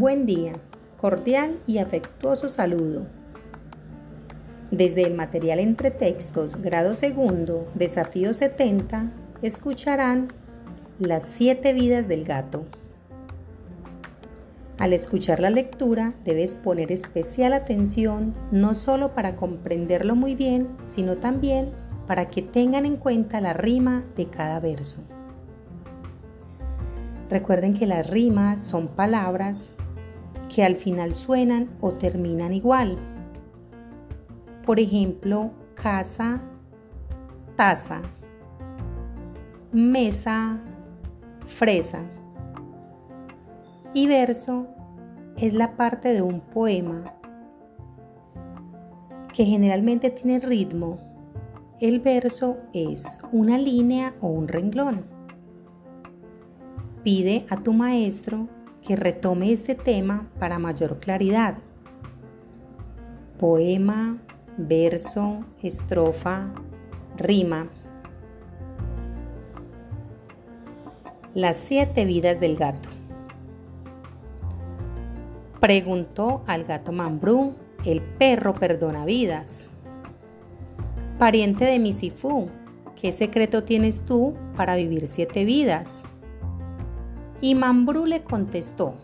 Buen día, cordial y afectuoso saludo. Desde el material entre textos, grado segundo, desafío 70, escucharán las siete vidas del gato. Al escuchar la lectura debes poner especial atención no solo para comprenderlo muy bien, sino también para que tengan en cuenta la rima de cada verso. Recuerden que las rimas son palabras que al final suenan o terminan igual. Por ejemplo, casa, taza, mesa, fresa. Y verso es la parte de un poema que generalmente tiene ritmo. El verso es una línea o un renglón. Pide a tu maestro que retome este tema para mayor claridad. Poema, verso, estrofa, rima. Las siete vidas del gato. Preguntó al gato Mambrú, el perro perdona vidas. Pariente de mi Sifú, ¿qué secreto tienes tú para vivir siete vidas? Y Mambrú le contestó,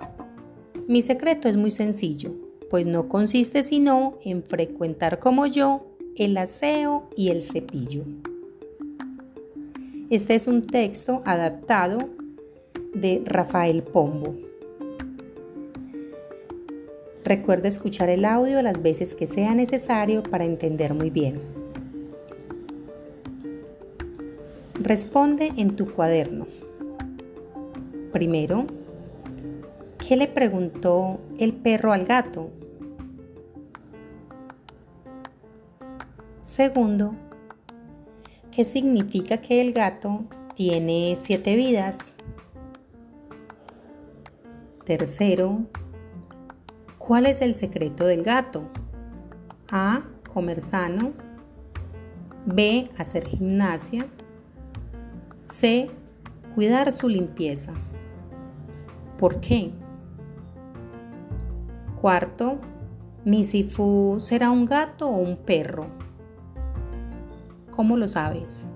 mi secreto es muy sencillo, pues no consiste sino en frecuentar como yo el aseo y el cepillo. Este es un texto adaptado de Rafael Pombo. Recuerda escuchar el audio las veces que sea necesario para entender muy bien. Responde en tu cuaderno. Primero, ¿qué le preguntó el perro al gato? Segundo, ¿qué significa que el gato tiene siete vidas? Tercero, ¿cuál es el secreto del gato? A. Comer sano. B. Hacer gimnasia. C. Cuidar su limpieza. ¿Por qué? Cuarto, ¿mi Sifu será un gato o un perro? ¿Cómo lo sabes?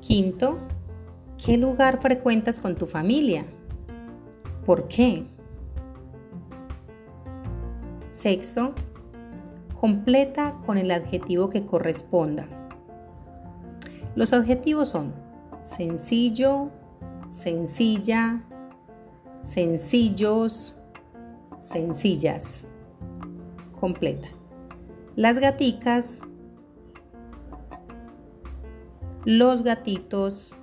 Quinto, ¿qué lugar frecuentas con tu familia? ¿Por qué? Sexto, completa con el adjetivo que corresponda. Los adjetivos son sencillo, sencilla, sencillos, sencillas. Completa. Las gaticas, los gatitos,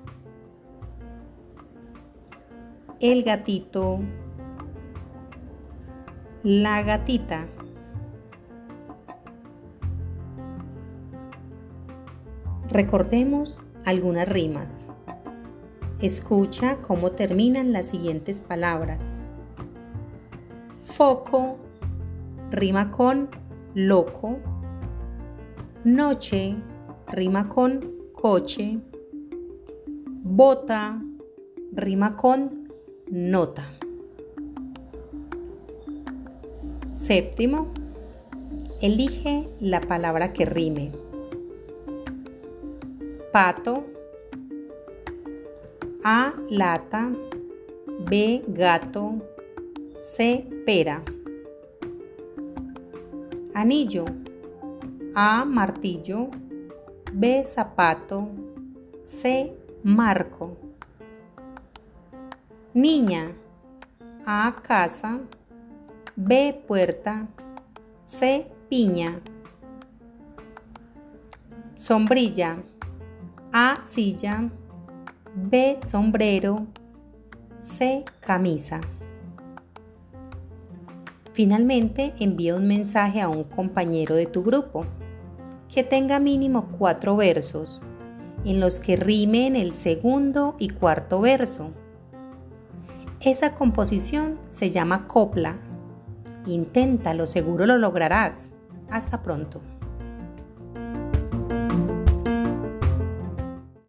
el gatito, la gatita. Recordemos algunas rimas. Escucha cómo terminan las siguientes palabras. Foco rima con loco. Noche rima con coche. Bota rima con nota. Séptimo, elige la palabra que rime. Pato a. Lata. B. Gato. C. Pera. Anillo. A. Martillo. B. Zapato. C. Marco. Niña. A. Casa. B. Puerta. C. Piña. Sombrilla. A. Silla. B. Sombrero. C. Camisa. Finalmente, envía un mensaje a un compañero de tu grupo que tenga mínimo cuatro versos, en los que rimen el segundo y cuarto verso. Esa composición se llama copla. Inténtalo, seguro lo lograrás. Hasta pronto.